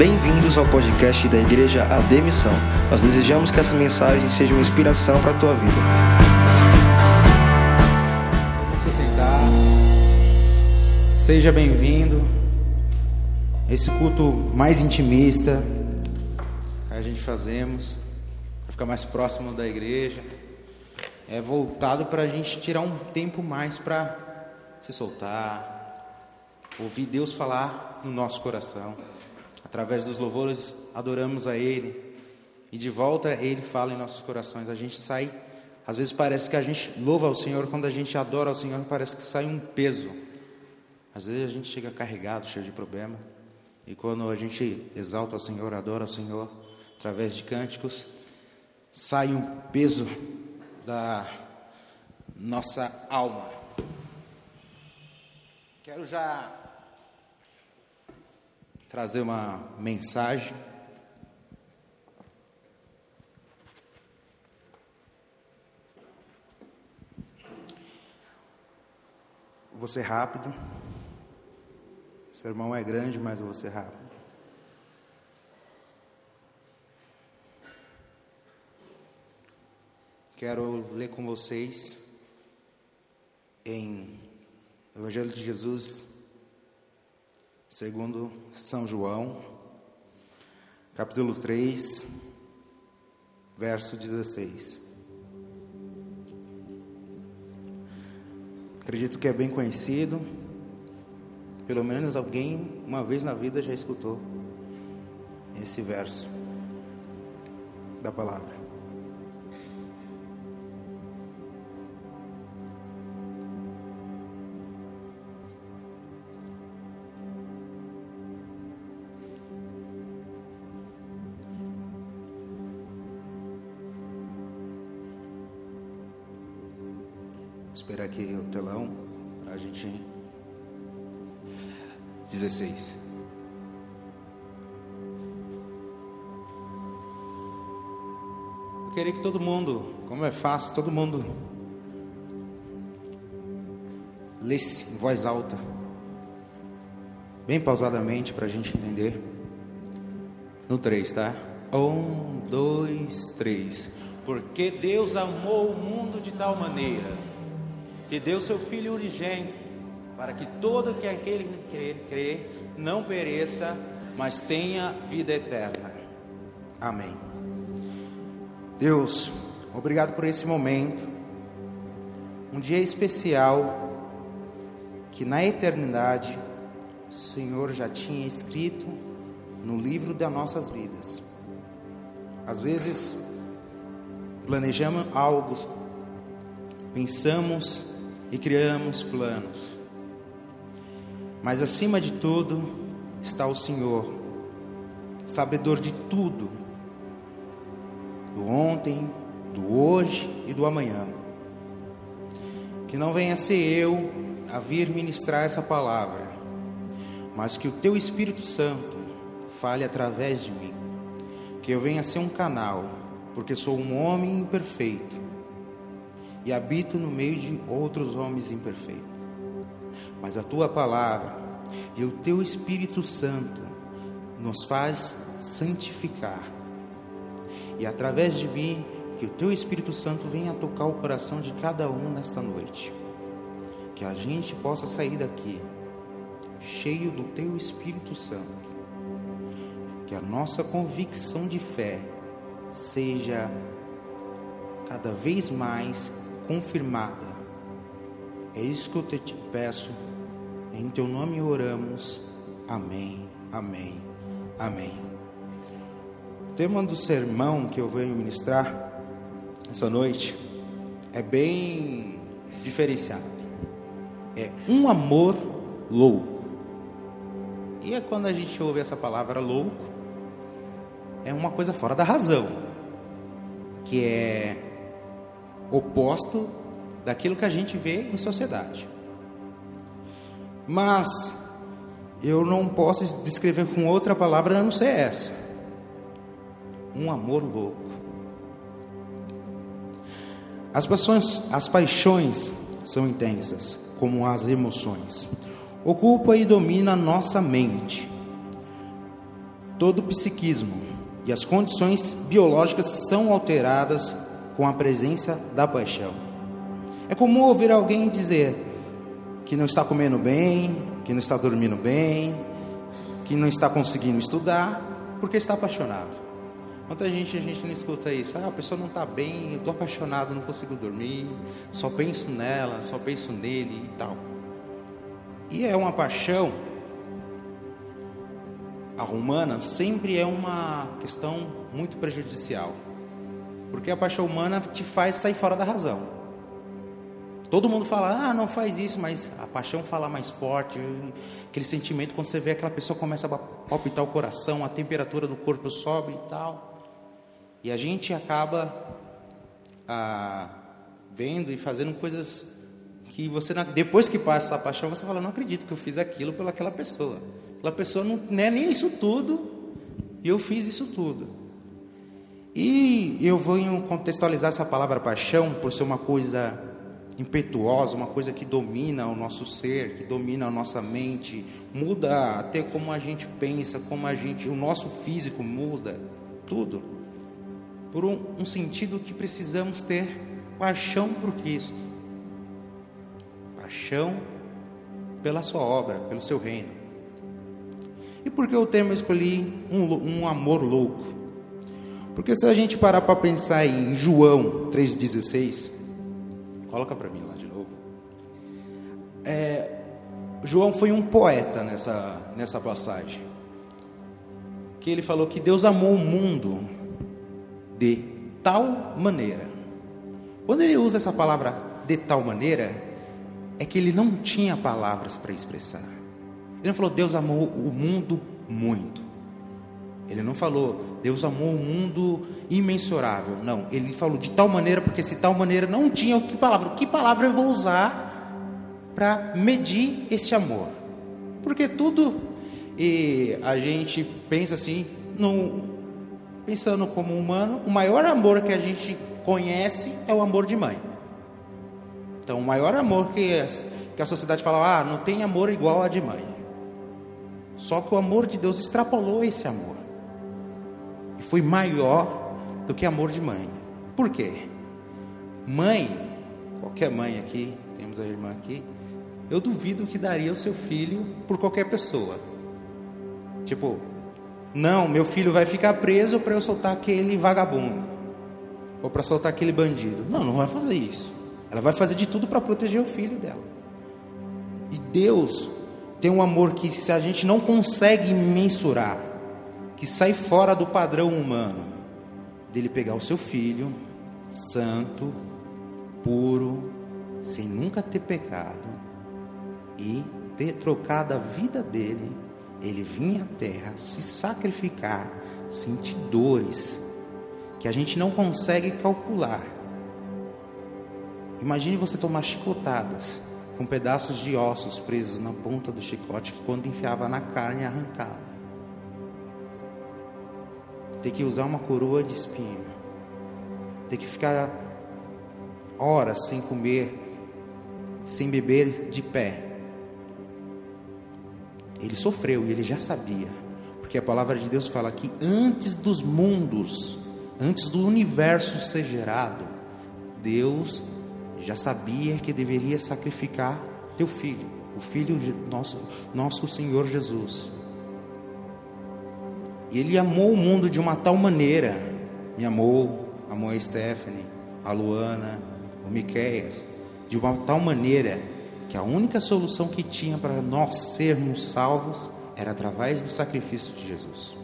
Bem-vindos ao podcast da Igreja Ademissão. Nós desejamos que essa mensagem seja uma inspiração para a tua vida. Seja bem-vindo. Esse culto mais intimista que a gente fazemos para ficar mais próximo da igreja é voltado para a gente tirar um tempo mais para se soltar, ouvir Deus falar no nosso coração. Através dos louvores adoramos a Ele e de volta Ele fala em nossos corações. A gente sai, às vezes parece que a gente louva ao Senhor, quando a gente adora ao Senhor parece que sai um peso. Às vezes a gente chega carregado, cheio de problema. E quando a gente exalta ao Senhor, adora ao Senhor, através de cânticos, sai um peso da nossa alma. Quero já trazer uma mensagem. Vou ser rápido. O sermão é grande, mas vou ser rápido. Quero ler com vocês em Evangelho de Jesus, segundo São João, capítulo 3, verso 16. Acredito que é bem conhecido, pelo menos alguém uma vez na vida já escutou esse verso da palavra. Esperar aqui o telão para a gente. 16. Eu queria que todo mundo, como é fácil, todo mundo lesse em voz alta, bem pausadamente para a gente entender. No 3, tá? Um, dois, três. Porque Deus amou o mundo de tal maneira que deu seu Filho unigênito, para que todo que aquele que crê não pereça, mas tenha vida eterna. Amém. Deus, obrigado por esse momento, um dia especial que na eternidade o Senhor já tinha escrito no livro das nossas vidas. Às vezes planejamos algo, pensamos e criamos planos. Mas acima de tudo está o Senhor, sabedor de tudo, do ontem, do hoje e do amanhã. Que não venha ser eu a vir ministrar essa palavra, mas que o Teu Espírito Santo fale através de mim. Que eu venha ser um canal, porque sou um homem imperfeito e habito no meio de outros homens imperfeitos. Mas a tua palavra e o teu Espírito Santo nos faz santificar. E através de mim, que o teu Espírito Santo venha tocar o coração de cada um nesta noite. Que a gente possa sair daqui cheio do teu Espírito Santo. Que a nossa convicção de fé seja cada vez mais confirmada. É isso que eu te peço. Em teu nome oramos. Amém. Amém. Amém. O tema do sermão que eu venho ministrar essa noite é bem diferenciado. É um amor louco. E é quando a gente ouve essa palavra louco, é uma coisa fora da razão, que é oposto daquilo que a gente vê em sociedade. Mas eu não posso descrever com outra palavra a não ser essa. Um amor louco. As paixões, as paixões são intensas, como as emoções. Ocupa e domina nossa mente. todo o psiquismo e as condições biológicas são alteradas com a presença da paixão. É comum ouvir alguém dizer que não está comendo bem, que não está dormindo bem, que não está conseguindo estudar, porque está apaixonado. Quanta gente a gente não escuta isso? Ah, a pessoa não está bem, eu estou apaixonado, não consigo dormir, só penso nela, só penso nele e tal. E é uma paixão a humana sempre é uma questão muito prejudicial. Porque a paixão humana te faz sair fora da razão. Todo mundo fala, ah, não faz isso, mas a paixão fala mais forte. Aquele sentimento, quando você vê aquela pessoa começa a palpitar o coração, a temperatura do corpo sobe e tal. E a gente acaba ah, vendo e fazendo coisas que você, depois que passa a paixão, você fala, não acredito que eu fiz aquilo pelaquela pessoa. Aquela pessoa não, é nem isso tudo, e eu fiz isso tudo. E eu venho contextualizar essa palavra paixão por ser uma coisa impetuosa, uma coisa que domina o nosso ser, que domina a nossa mente, muda até como a gente pensa, como a gente, o nosso físico muda, tudo. Por um, um sentido que precisamos ter paixão por Cristo, paixão pela Sua obra, pelo Seu reino. E por que o tema escolhi um, um amor louco? Porque se a gente parar para pensar em João 3,16, coloca para mim lá de novo. É, João foi um poeta nessa, nessa passagem. Que ele falou que Deus amou o mundo de tal maneira. Quando ele usa essa palavra de tal maneira, é que ele não tinha palavras para expressar. Ele não falou Deus amou o mundo muito. Ele não falou Deus amou o mundo imensurável. Não, ele falou de tal maneira, porque se tal maneira não tinha que palavra, que palavra eu vou usar para medir esse amor? Porque tudo e a gente pensa assim, no, pensando como humano, o maior amor que a gente conhece é o amor de mãe. Então, o maior amor que, que a sociedade fala, ah, não tem amor igual a de mãe. Só que o amor de Deus extrapolou esse amor. E foi maior do que amor de mãe. Por quê? Mãe, qualquer mãe aqui, temos a irmã aqui, eu duvido que daria o seu filho por qualquer pessoa. Tipo, não, meu filho vai ficar preso para eu soltar aquele vagabundo. Ou para soltar aquele bandido. Não, não vai fazer isso. Ela vai fazer de tudo para proteger o filho dela. E Deus tem um amor que se a gente não consegue mensurar, que sai fora do padrão humano, dele pegar o seu filho, santo, puro, sem nunca ter pecado, e ter trocado a vida dele, ele vinha à terra se sacrificar, sentir dores que a gente não consegue calcular. Imagine você tomar chicotadas com pedaços de ossos presos na ponta do chicote que quando enfiava na carne arrancava. Ter que usar uma coroa de espinho. Ter que ficar horas sem comer, sem beber de pé. Ele sofreu e ele já sabia, porque a palavra de Deus fala que antes dos mundos, antes do universo ser gerado, Deus já sabia que deveria sacrificar teu filho, o filho nosso, nosso Senhor Jesus. E ele amou o mundo de uma tal maneira, me amou, amou a Stephanie, a Luana, o Miqueias, de uma tal maneira que a única solução que tinha para nós sermos salvos era através do sacrifício de Jesus.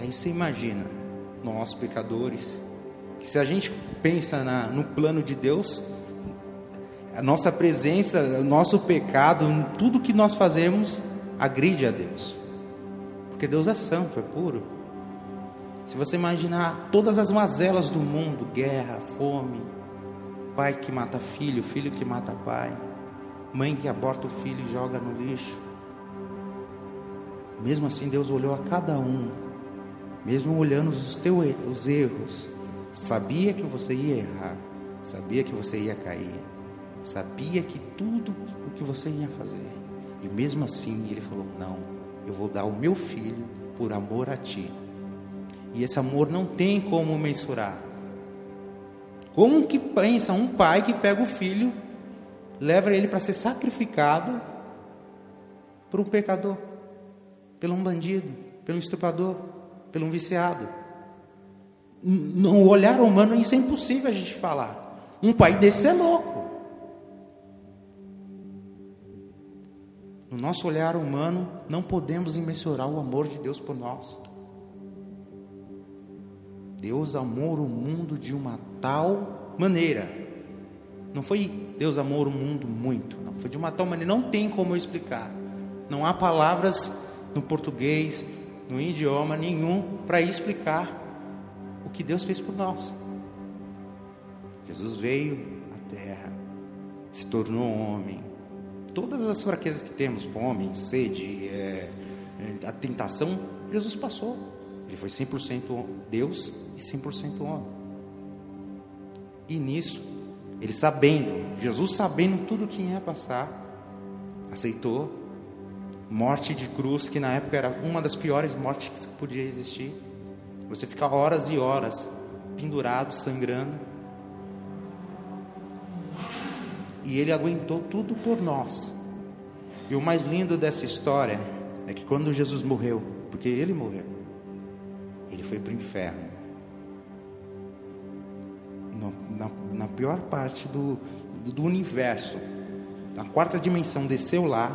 Aí você imagina, nós pecadores, que se a gente pensa na, no plano de Deus, a nossa presença, o nosso pecado, tudo que nós fazemos agride a Deus. Porque Deus é santo, é puro. Se você imaginar todas as mazelas do mundo, guerra, fome, pai que mata filho, filho que mata pai, mãe que aborta o filho e joga no lixo. Mesmo assim, Deus olhou a cada um, mesmo olhando os teus os erros, sabia que você ia errar, sabia que você ia cair, sabia que tudo o que você ia fazer, e mesmo assim ele falou: Não, eu vou dar o meu filho por amor a ti. E esse amor não tem como mensurar. Como que pensa um pai que pega o filho, leva ele para ser sacrificado por um pecador, pelo um bandido, pelo um estuprador, pelo um viciado? No olhar humano isso é impossível a gente falar. Um pai desse é louco. No nosso olhar humano, não podemos imensurar o amor de Deus por nós. Deus amou o mundo de uma tal maneira. Não foi Deus amou o mundo muito, não. Foi de uma tal maneira, não tem como eu explicar. Não há palavras no português, no idioma nenhum para explicar o que Deus fez por nós. Jesus veio à terra, se tornou homem. Todas as fraquezas que temos, fome, sede, é, a tentação, Jesus passou. Ele foi 100% Deus e 100% homem. E nisso, ele sabendo, Jesus sabendo tudo o que ia passar, aceitou morte de cruz, que na época era uma das piores mortes que podia existir. Você fica horas e horas pendurado, sangrando. E ele aguentou tudo por nós. E o mais lindo dessa história é que quando Jesus morreu, porque ele morreu, ele foi para o inferno. Na, na, pior parte do, do universo, na quarta dimensão, desceu lá,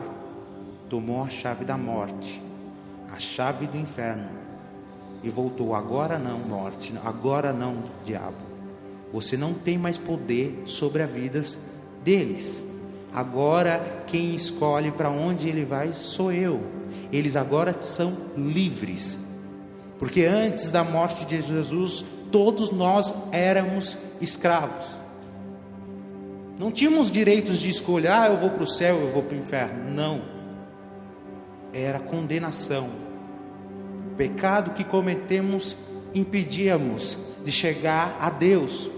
tomou a chave da morte, a chave do inferno, e voltou. Agora não, morte, agora não, diabo. Você não tem mais poder sobre a vidas deles. Agora quem escolhe para onde ele vai sou eu. Eles agora são livres. Porque antes da morte de Jesus, todos nós éramos escravos. Não tínhamos direitos de escolher, ah, eu vou para o céu, eu vou para o inferno. Não. Era condenação. O pecado que cometemos impedíamos de chegar a Deus.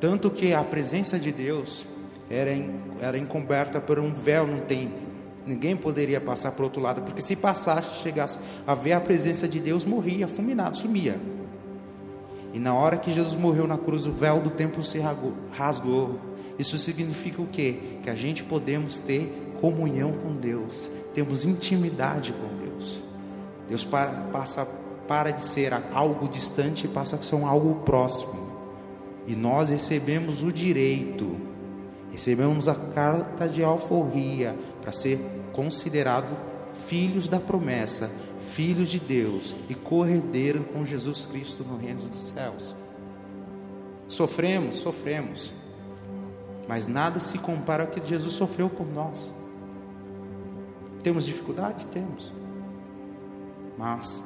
Tanto que a presença de Deus era, era encoberta por um véu no templo. Ninguém poderia passar para o outro lado, porque se passasse, chegasse a ver a presença de Deus, morria, fulminado, sumia. E na hora que Jesus morreu na cruz, o véu do templo se rasgou. Isso significa o quê? Que a gente podemos ter comunhão com Deus, temos intimidade com Deus. Deus para, passa para de ser algo distante e passa a ser um algo próximo. E nós recebemos o direito, recebemos a carta de alforria para ser considerado filhos da promessa, filhos de Deus e corredeiros com Jesus Cristo no reino dos céus. Sofremos, sofremos, mas nada se compara ao que Jesus sofreu por nós. Temos dificuldade? Temos. Mas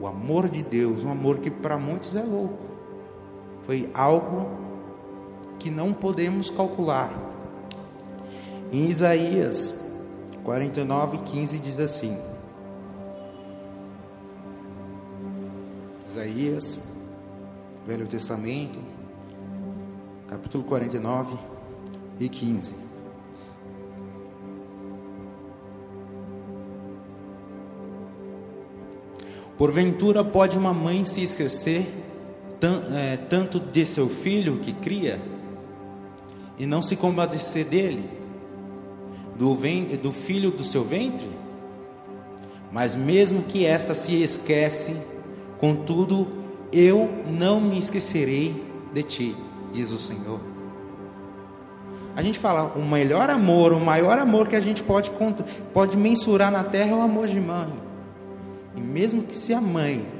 o amor de Deus, um amor que para muitos é louco, foi algo que não podemos calcular. Em Isaías 49, 15 diz assim: Isaías, Velho Testamento, capítulo 49 e 15. Porventura pode uma mãe se esquecer tanto de seu filho que cria e não se compadecer dele, do, do filho do seu ventre? Mas mesmo que esta se esquece, contudo eu não me esquecerei de ti, diz o Senhor. A gente fala, o melhor amor, o maior amor que a gente pode, pode mensurar na terra é o amor de mãe. E mesmo que se a mãe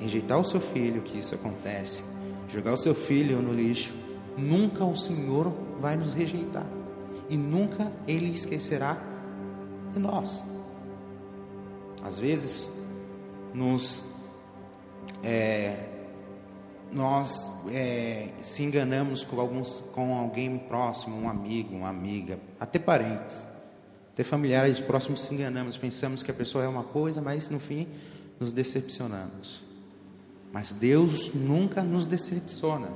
rejeitar o seu filho, que isso acontece, jogar o seu filho no lixo, nunca o Senhor vai nos rejeitar e nunca Ele esquecerá de nós. Às vezes, nos, é, nós é, se enganamos com, alguns, com alguém próximo, um amigo, uma amiga, até parentes, até familiares próximos se enganamos, pensamos que a pessoa é uma coisa, mas no fim nos decepcionamos. Mas Deus nunca nos decepciona,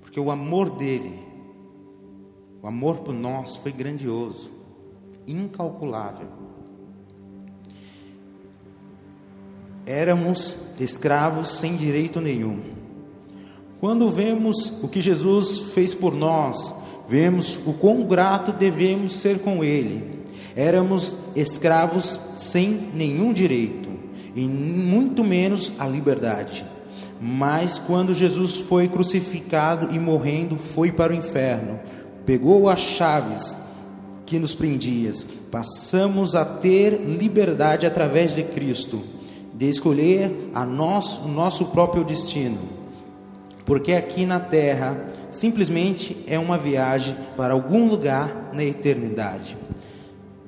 porque o amor dele, o amor por nós foi grandioso. incalculável. Éramos escravos sem direito nenhum. Quando vemos o que Jesus fez por nós, vemos o quão grato devemos ser com Ele. Éramos escravos sem nenhum direito, e muito menos a liberdade. Mas quando Jesus foi crucificado e morrendo, foi para o inferno, pegou as chaves que nos prendiam, passamos a ter liberdade através de Cristo, de escolher a nós, o nosso próprio destino. Porque aqui na terra simplesmente é uma viagem para algum lugar na eternidade.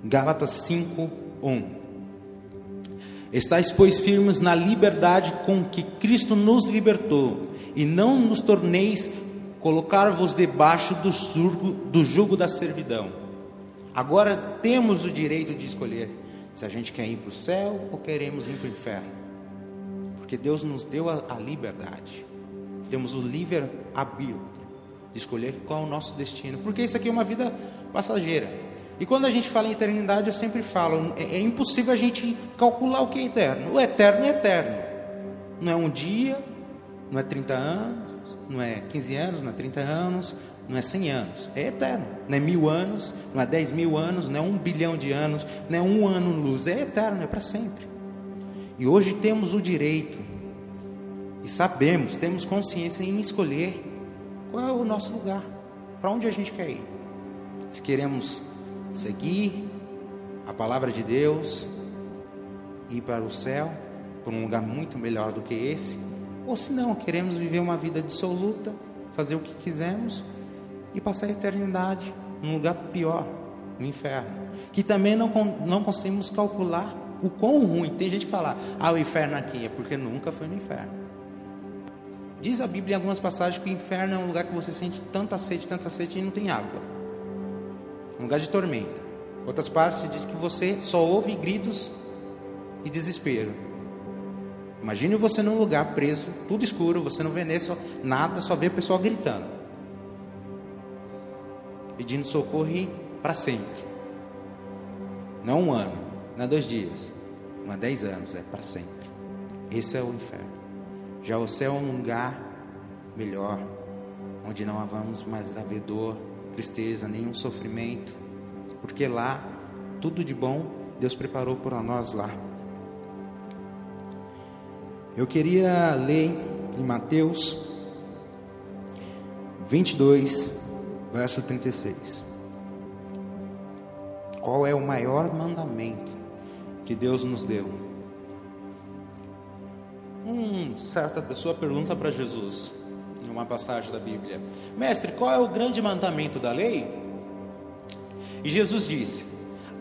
Gálatas 5, 1. Estais, pois, firmes na liberdade com que Cristo nos libertou, e não nos torneis colocar-vos debaixo do, surgo, do jugo da servidão. Agora temos o direito de escolher se a gente quer ir para o céu ou queremos ir para o inferno. Porque Deus nos deu a, a liberdade. Temos o livre arbítrio de escolher qual é o nosso destino. Porque isso aqui é uma vida passageira. E quando a gente fala em eternidade, eu sempre falo, é, é impossível a gente calcular o que é eterno. O eterno é eterno. Não é um dia, não é 30 anos, não é 15 anos, não é 30 anos, não é 100 anos, é eterno. Não é mil anos, não é 10 mil anos, não é um bilhão de anos, não é um ano luz, é eterno, é para sempre. E hoje temos o direito, e sabemos, temos consciência em escolher qual é o nosso lugar, para onde a gente quer ir. Se queremos seguir a palavra de Deus, ir para o céu, para um lugar muito melhor do que esse, ou se não, queremos viver uma vida dissoluta, fazer o que quisermos e passar a eternidade num lugar pior, no inferno. Que também não, não conseguimos calcular o quão ruim. Tem gente que fala, ah, o inferno aqui é porque nunca foi no inferno. Diz a Bíblia em algumas passagens que o inferno é um lugar que você sente tanta sede, tanta sede e não tem água. Um lugar de tormenta. Outras partes diz que você só ouve gritos e desespero. Imagine você num lugar preso, tudo escuro, você não vê nada, só vê o pessoal gritando, pedindo socorro para sempre. Não um ano, não é dois dias, não é dez anos, é para sempre. Esse é o inferno. Já o céu é um lugar melhor, onde não havamos mais haver dor, tristeza, nenhum sofrimento, porque lá tudo de bom Deus preparou para nós lá. Eu queria ler em Mateus 22, verso 36. Qual é o maior mandamento que Deus nos deu? Uma certa pessoa pergunta para Jesus, em uma passagem da Bíblia: Mestre, qual é o grande mandamento da lei? E Jesus disse: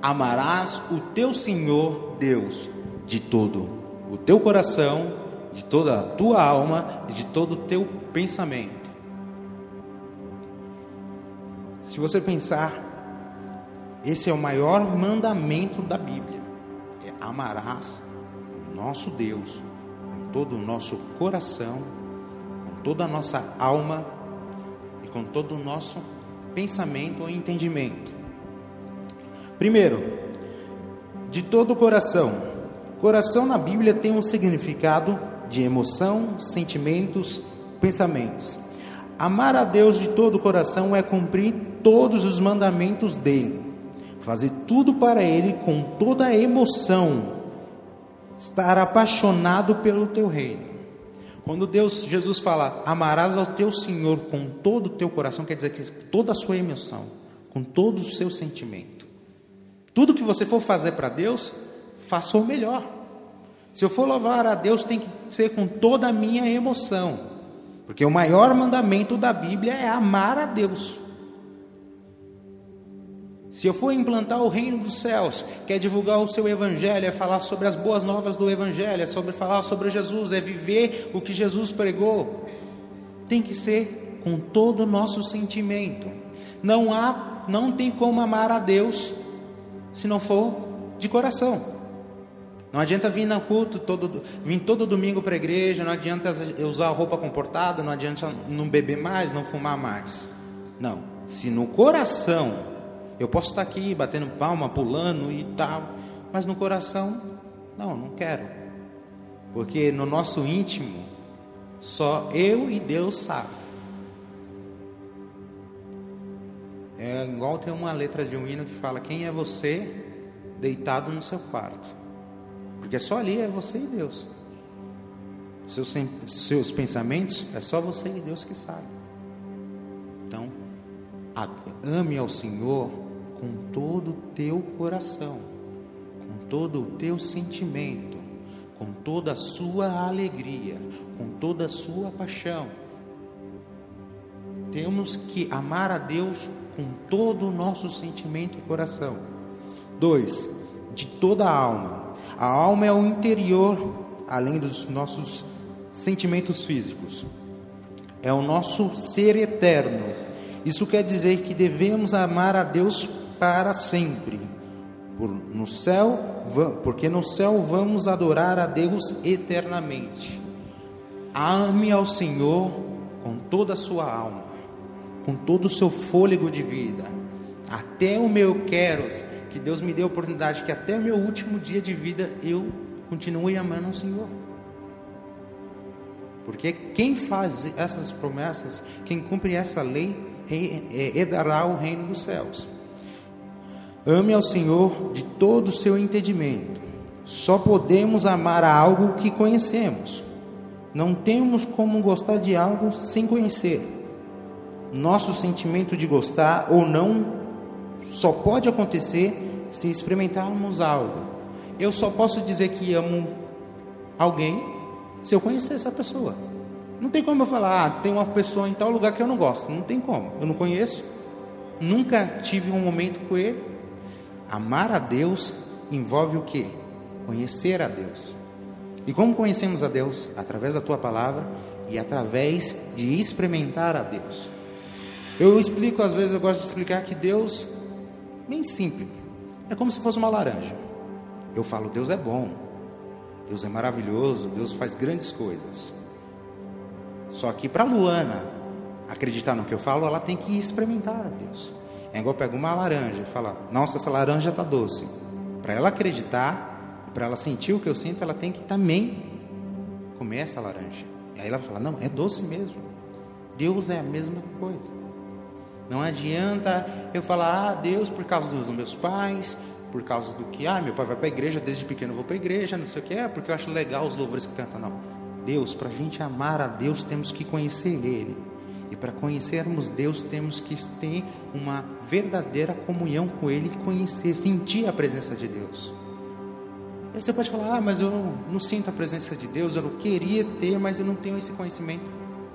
Amarás o teu Senhor Deus de todo o teu coração, de toda a tua alma e de todo o teu pensamento. Se você pensar, esse é o maior mandamento da Bíblia: é amarás o nosso Deus com todo o nosso coração, toda a nossa alma e com todo o nosso pensamento ou entendimento. Primeiro, de todo o coração. Coração na Bíblia tem um significado de emoção, sentimentos, pensamentos. Amar a Deus de todo o coração é cumprir todos os mandamentos dele, fazer tudo para ele com toda a emoção, estar apaixonado pelo teu reino. Quando Deus, Jesus fala, amarás ao teu Senhor com todo o teu coração, quer dizer que toda a sua emoção, com todo o seu sentimento. Tudo que você for fazer para Deus, faça o melhor. Se eu for louvar a Deus, tem que ser com toda a minha emoção, porque o maior mandamento da Bíblia é amar a Deus. Se eu for implantar o reino dos céus, quer é divulgar o seu evangelho, é falar sobre as boas novas do evangelho, é sobre falar sobre Jesus, é viver o que Jesus pregou, tem que ser com todo o nosso sentimento. Não há, não tem como amar a Deus se não for de coração. Não adianta vir no culto, todo, vir todo domingo para a igreja, não adianta usar roupa comportada, não adianta não beber mais, não fumar mais. Não. Se no coração Eu posso estar aqui batendo palma, pulando e tal, mas no coração, não, não quero. Porque no nosso íntimo, só eu e Deus sabem. É igual tem uma letra de um hino que fala: Quem é você deitado no seu quarto? Porque só ali é você e Deus. Seus, seus pensamentos é só você e Deus que sabe. Então, ame ao Senhor com todo o teu coração, com todo o teu sentimento, com toda a sua alegria, com toda a sua paixão. Temos que amar a Deus com todo o nosso sentimento e coração. Dois, de toda a alma. A alma é o interior, além dos nossos sentimentos físicos. É o nosso ser eterno. Isso quer dizer que devemos amar a Deus para sempre. Por, no céu, porque no céu vamos adorar a Deus eternamente. Ame ao Senhor com toda a sua alma com todo o seu fôlego de vida, até o meu quero, que Deus me dê a oportunidade que até o meu último dia de vida eu continue amando o Senhor. Porque quem faz essas promessas, quem cumpre essa lei, herdará o reino dos céus. Ame ao Senhor de todo o seu entendimento. Só podemos amar a algo que conhecemos. Não temos como gostar de algo sem conhecer. Nosso sentimento de gostar ou não só pode acontecer se experimentarmos algo. Eu só posso dizer que amo alguém se eu conhecer essa pessoa. Não tem como eu falar, ah, tem uma pessoa em tal lugar que eu não gosto. Não tem como. Eu não conheço. Nunca tive um momento com ele. Amar a Deus envolve o que? Conhecer a Deus. E como conhecemos a Deus? Através da tua palavra e através de experimentar a Deus. Eu explico, às vezes eu gosto de explicar que Deus, bem simples, é como se fosse uma laranja. Eu falo, Deus é bom, Deus é maravilhoso, Deus faz grandes coisas. Só que para Luana acreditar no que eu falo, ela tem que experimentar a Deus. É igual pegar uma laranja e falar, nossa, essa laranja está doce. Para ela acreditar, para ela sentir o que eu sinto, ela tem que também comer essa laranja. E aí ela fala, não, é doce mesmo. Deus é a mesma coisa. Não adianta eu falar, ah, Deus, por causa dos meus pais, por causa do que, ah, meu pai vai para a igreja, desde pequeno eu vou para a igreja, não sei o que, é porque eu acho legal os louvores que canta, não. Deus, para a gente amar a Deus, temos que conhecer Ele. E para conhecermos Deus, temos que ter uma verdadeira comunhão com Ele, conhecer, sentir a presença de Deus. Aí você pode falar, ah, mas eu não, não sinto a presença de Deus, eu não queria ter, mas eu não tenho esse conhecimento.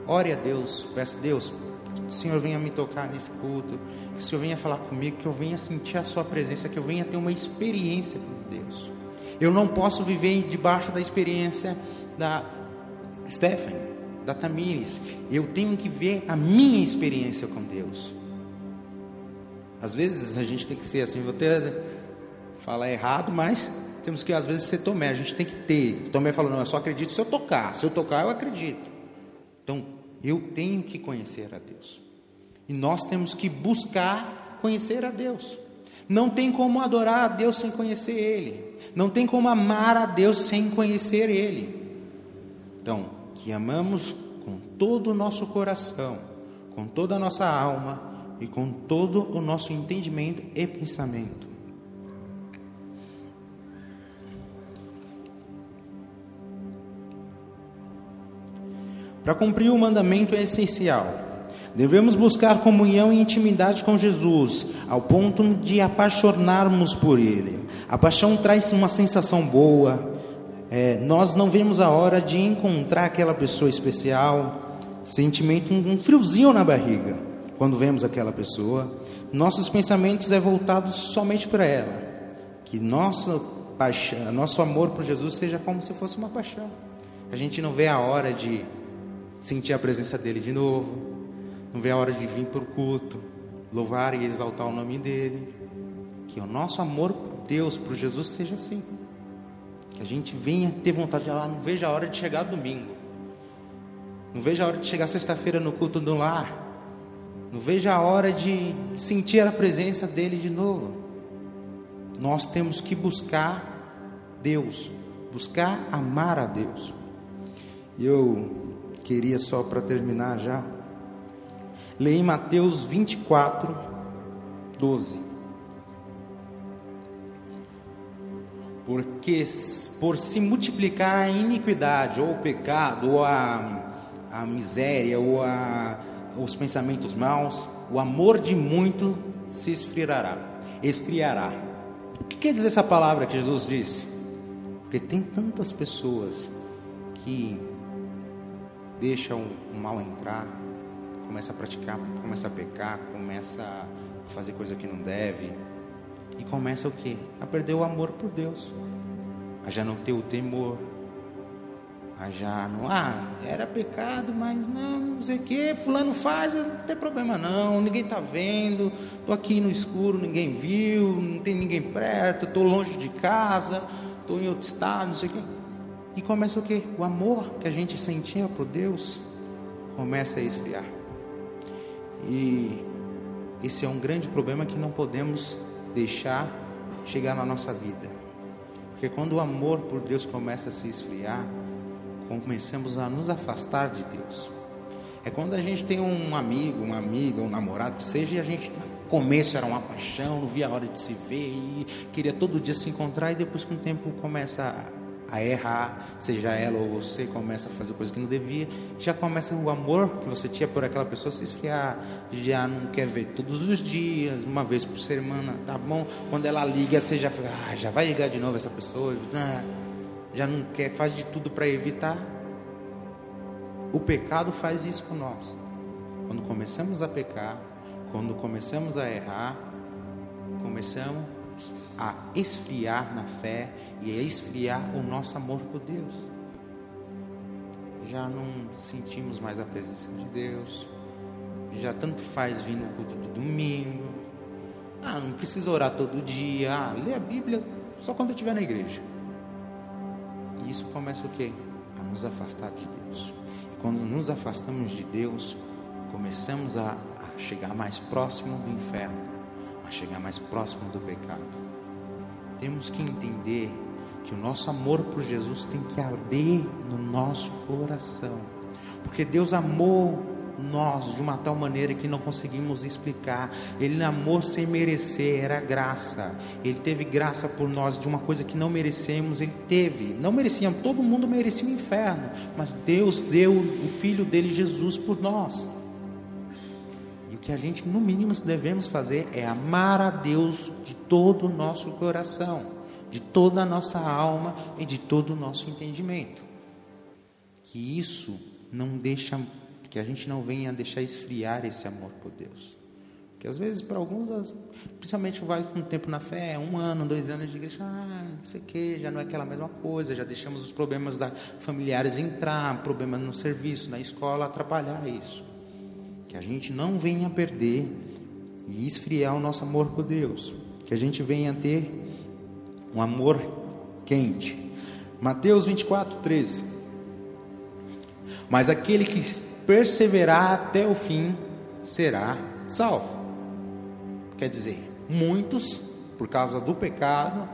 Ore a Deus, peça a Deus, que o Senhor venha me tocar nesse culto, que o Senhor venha falar comigo, que eu venha sentir a Sua presença, que eu venha ter uma experiência com Deus. Eu não posso viver debaixo da experiência da Stephanie, da Tamires. Eu tenho que ver a minha experiência com Deus. Às vezes a gente tem que ser assim, vou até falar errado, mas temos que às vezes ser Tomé, a gente tem que ter. Tomé falou, não, eu só acredito se eu tocar. Se eu tocar, eu acredito. Então, eu tenho que conhecer a Deus. E nós temos que buscar conhecer a Deus. Não tem como adorar a Deus sem conhecer Ele. Não tem como amar a Deus sem conhecer Ele. Então, que amamos com todo o nosso coração, com toda a nossa alma e com todo o nosso entendimento e pensamento. Para cumprir o mandamento é essencial. Devemos buscar comunhão e intimidade com Jesus, ao ponto de apaixonarmos por Ele. A paixão traz uma sensação boa. É, nós não vemos a hora de encontrar aquela pessoa especial, sentimento, um friozinho na barriga, quando vemos aquela pessoa. Nossos pensamentos é voltados somente para ela. Que nosso, paixão, nosso amor por Jesus seja como se fosse uma paixão. A gente não vê a hora de sentir a presença dele de novo, não vê a hora de vir para o culto, louvar e exaltar o nome dele. Que o nosso amor por Deus, por Jesus, seja assim. A gente venha ter vontade de ah, não veja a hora de chegar domingo. Não veja a hora de chegar sexta-feira no culto do lar. Não vejo a hora de sentir a presença dele de novo. Nós temos que buscar Deus, buscar amar a Deus. Eu queria só para terminar já, ler em Mateus 24, 12. Porque por se multiplicar a iniquidade, ou o pecado, ou a, a miséria, ou a, os pensamentos maus, o amor de muito se esfriará. Esfriará. O que quer dizer essa palavra que Jesus disse? Porque tem tantas pessoas que deixam o mal entrar, começa a praticar, começa a pecar, começa a fazer coisa que não deve e começa o que? A perder o amor por Deus, a já não ter o temor, a já não, ah, era pecado, mas não, não sei o que, fulano faz, não tem problema não, ninguém está vendo, estou aqui no escuro, ninguém viu, não tem ninguém perto, estou longe de casa, estou em outro estado, não sei o que. E começa o que? O amor que a gente sentia por Deus começa a esfriar. E esse é um grande problema que não podemos deixar chegar na nossa vida. Porque quando o amor por Deus começa a se esfriar, começamos a nos afastar de Deus. É quando a gente tem um amigo, uma amiga, um namorado, que seja, e a gente no começo era uma paixão, não via a hora de se ver, e queria todo dia se encontrar, e depois com o tempo começa a errar, seja ela ou você começa a fazer coisas que não devia, já começa o amor que você tinha por aquela pessoa se esfriar, já não quer ver todos os dias, uma vez por semana, tá bom? Quando ela liga, você já fica, ah, já vai ligar de novo essa pessoa, já não quer, faz de tudo para evitar. O pecado faz isso com nós. Quando começamos a pecar, quando começamos a errar, começamos a esfriar na fé e a esfriar o nosso amor por Deus. Já não sentimos mais a presença de Deus, já tanto faz vir no culto de domingo. Ah, não precisa orar todo dia, ah, lê a Bíblia só quando eu estiver na igreja. E isso começa o quê? A nos afastar de Deus. E quando nos afastamos de Deus, começamos a, a chegar mais próximo do inferno, a chegar mais próximo do pecado temos que entender que o nosso amor por Jesus tem que arder no nosso coração, porque Deus amou nós de uma tal maneira que não conseguimos explicar. Ele amou sem merecer, era graça. Ele teve graça por nós de uma coisa que não merecemos, ele teve. Não merecíamos, todo mundo merecia o inferno, mas Deus deu o filho dele Jesus por nós que a gente, no mínimo, devemos fazer é amar a Deus de todo o nosso coração, de toda a nossa alma e de todo o nosso entendimento. Que isso não deixa, que a gente não venha deixar esfriar esse amor por Deus. Porque às vezes, para alguns, principalmente vai com o tempo na fé, um ano, dois anos de igreja, ah, não sei o que, já não é aquela mesma coisa, já deixamos os problemas da, familiares entrar, problemas no serviço, na escola, atrapalhar isso que a gente não venha perder e esfriar o nosso amor por Deus, que a gente venha ter um amor quente. Mateus 24, 13. Mas aquele que perseverar até o fim será salvo. Quer dizer, muitos, por causa do pecado,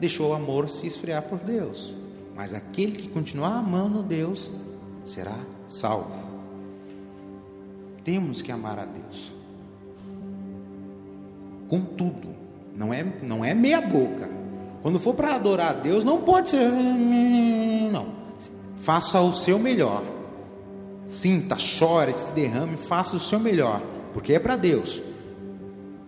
deixou o amor se esfriar por Deus. Mas aquele que continuar amando Deus será salvo temos que amar a Deus. Com tudo. Não é, não é meia boca. Quando for para adorar a Deus, não pode ser. Não. Faça o seu melhor. Sinta, chore, se derrame, faça o seu melhor. Porque é para Deus.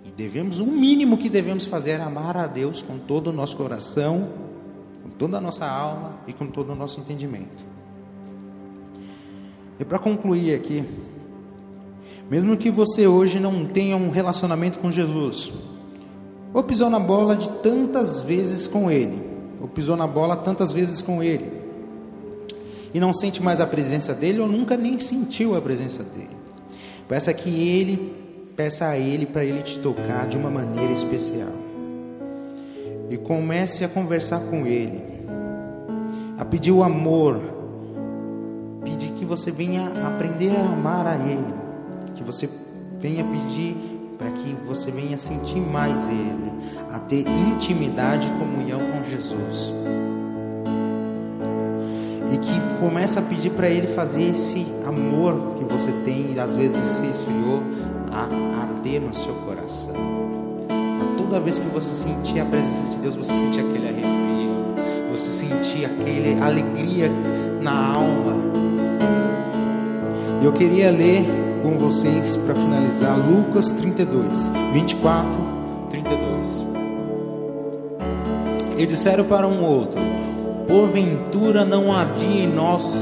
E devemos, o mínimo que devemos fazer é amar a Deus com todo o nosso coração, com toda a nossa alma e com todo o nosso entendimento. E para concluir aqui, mesmo que você hoje não tenha um relacionamento com Jesus, ou pisou na bola de tantas vezes com Ele, ou pisou na bola tantas vezes com Ele, e não sente mais a presença dele, ou nunca nem sentiu a presença dele, peça que Ele, peça a Ele para Ele te tocar de uma maneira especial, e comece a conversar com Ele, a pedir o amor, pedir que você venha aprender a amar a Ele que você venha pedir para que você venha sentir mais Ele, a ter intimidade e comunhão com Jesus. E que começa a pedir para Ele fazer esse amor que você tem e às vezes se esfriou a arder no seu coração. Pra toda vez que você sentir a presença de Deus, você sentir aquele arrepio, você sentir aquele alegria na alma. Eu queria ler com vocês para finalizar Lucas 32, 24, 32. E disseram para um outro: Porventura não ardia em nós,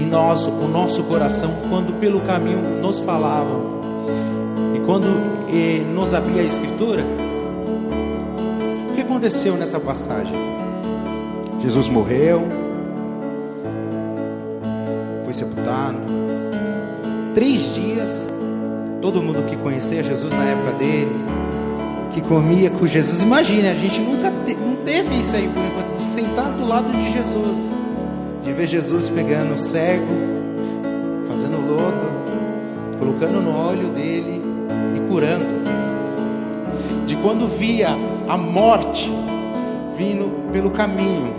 em nós o nosso coração quando pelo caminho nos falavam e quando eh, nos abria a escritura? O que aconteceu nessa passagem? Jesus morreu, foi sepultado, três dias, todo mundo que conhecia Jesus na época dele, que comia com Jesus, imagine, a gente nunca te, não teve isso aí por enquanto, de sentar do lado de Jesus, de ver Jesus pegando o cego, fazendo lodo, colocando no óleo dele e curando. De quando via a morte vindo pelo caminho,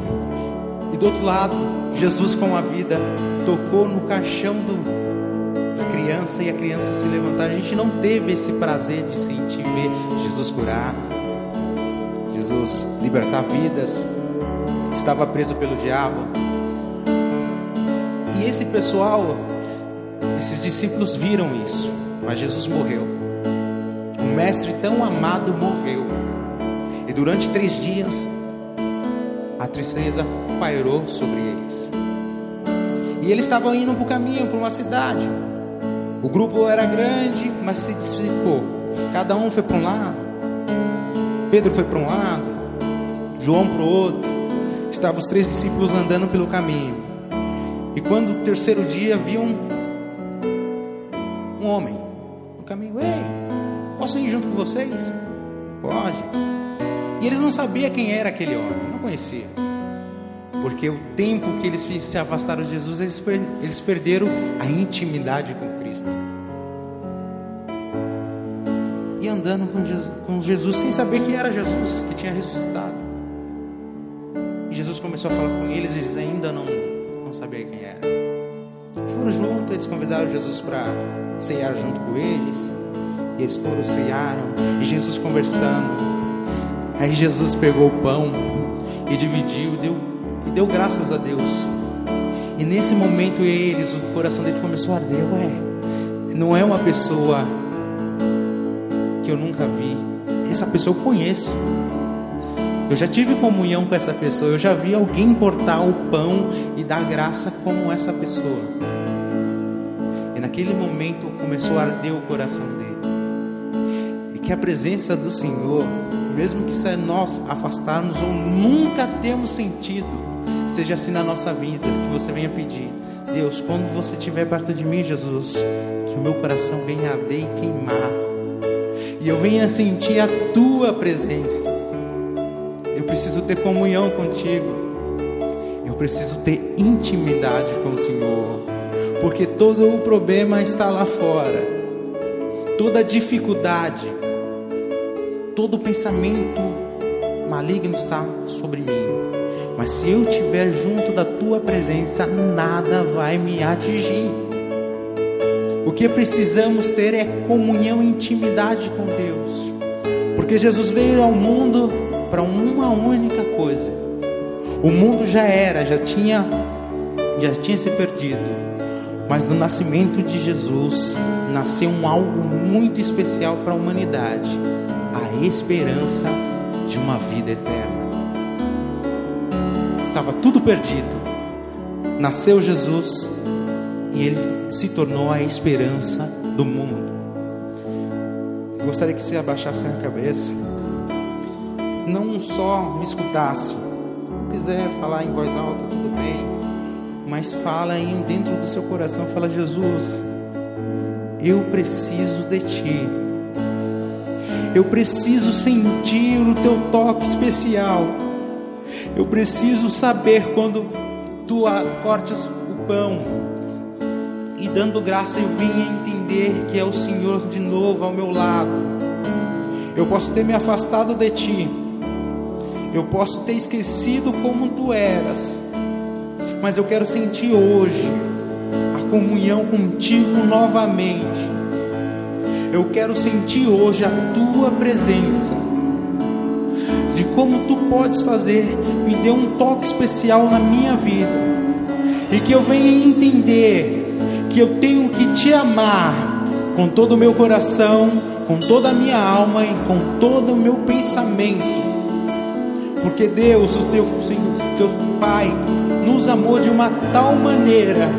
e do outro lado, Jesus com a vida tocou no caixão do, criança e a criança se levantar. A gente não teve esse prazer de sentir ver Jesus curar, Jesus libertar vidas. Estava preso pelo diabo. E esse pessoal, esses discípulos viram isso, mas Jesus morreu. O mestre tão amado morreu. E durante três dias, a tristeza pairou sobre eles. E eles estavam indo para o caminho, para uma cidade. O grupo era grande, mas se dissipou. Cada um foi para um lado. Pedro foi para um lado, João para o outro. Estavam os três discípulos andando pelo caminho. E quando o terceiro dia viu um, um homem no caminho, ei, posso ir junto com vocês? Pode. E eles não sabiam quem era aquele homem, não conhecia. Porque o tempo que eles se afastaram de Jesus, eles, eles perderam a intimidade com Cristo. E andando com Jesus, com Jesus sem saber que era Jesus, que tinha ressuscitado. E Jesus começou a falar com eles e eles ainda não, não sabiam quem era. Foram juntos, eles convidaram Jesus para ceiar junto com eles. E eles foram, ceiaram. E Jesus conversando. Aí Jesus pegou o pão e dividiu, deu e deu graças a Deus. E nesse momento eles, o coração dele começou a arder. Ué, não é uma pessoa que eu nunca vi. Essa pessoa eu conheço. Eu já tive comunhão com essa pessoa. Eu já vi alguém cortar o pão e dar graça como essa pessoa. E naquele momento começou a arder o coração dele. E que a presença do Senhor, mesmo que nós afastarmos ou nunca temos sentido, Seja assim na nossa vida, que você venha pedir. Deus, quando você estiver perto de mim, Jesus, que o meu coração venha arder e queimar. E eu venha sentir a tua presença. Eu preciso ter comunhão contigo. Eu preciso ter intimidade com o Senhor. Porque todo o problema está lá fora. Toda dificuldade, todo pensamento maligno está sobre mim. Mas se eu estiver junto da tua presença, nada vai me atingir. O que precisamos ter é comunhão e intimidade com Deus. Porque Jesus veio ao mundo para uma única coisa. O mundo já era, já tinha já tinha se perdido. Mas no nascimento de Jesus nasceu um algo muito especial para a humanidade, a esperança de uma vida eterna estava tudo perdido. Nasceu Jesus e ele se tornou a esperança do mundo. Eu gostaria que você abaixasse a cabeça, não só me escutasse, se quiser falar em voz alta, tudo bem, mas fala aí dentro do seu coração, fala Jesus, eu preciso de ti. Eu preciso sentir o teu toque especial. Eu preciso saber quando tu cortes o pão e dando graça eu venha entender que é o Senhor de novo ao meu lado. Eu posso ter me afastado de ti, eu posso ter esquecido como tu eras, mas eu quero sentir hoje a comunhão contigo novamente. Eu quero sentir hoje a tua presença, de como tu podes fazer, me dê um toque especial na minha vida, e que eu venha entender que eu tenho que te amar com todo o meu coração, com toda a minha alma e com todo o meu pensamento. Porque Deus, o teu Senhor, teu Pai, nos amou de uma tal maneira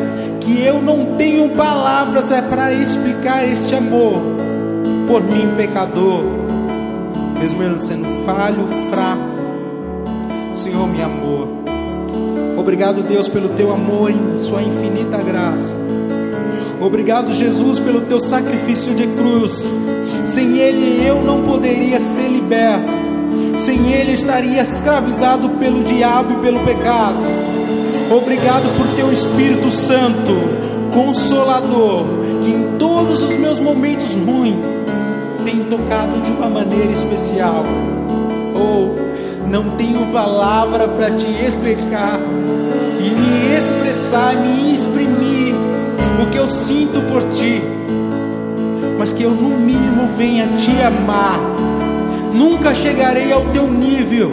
que eu não tenho palavras é para explicar este amor por mim pecador, mesmo eu sendo falho, fraco. Senhor me amou. Obrigado, Deus, pelo teu amor e sua infinita graça. Obrigado, Jesus, pelo teu sacrifício de cruz. Sem ele eu não poderia ser liberto. Sem ele estaria escravizado pelo diabo e pelo pecado. Obrigado por teu Espírito Santo, consolador, que em todos os meus momentos ruins tem tocado de uma maneira especial. Oh, não tenho palavra para te explicar me expressar, me exprimir o que eu sinto por ti, mas que eu no mínimo venha te amar. Nunca chegarei ao teu nível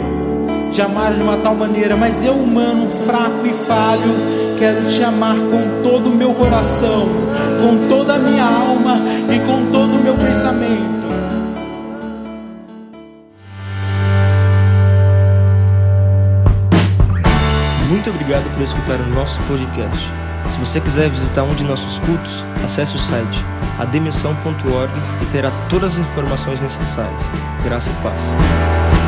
de amar de uma tal maneira, mas eu, humano, fraco e falho, quero te amar com todo o meu coração, com toda a minha alma e com todo o meu pensamento. Muito obrigado por escutar o nosso podcast. Se você quiser visitar um de nossos cultos, acesse o site ademissão.org e terá todas as informações necessárias. Graça e paz.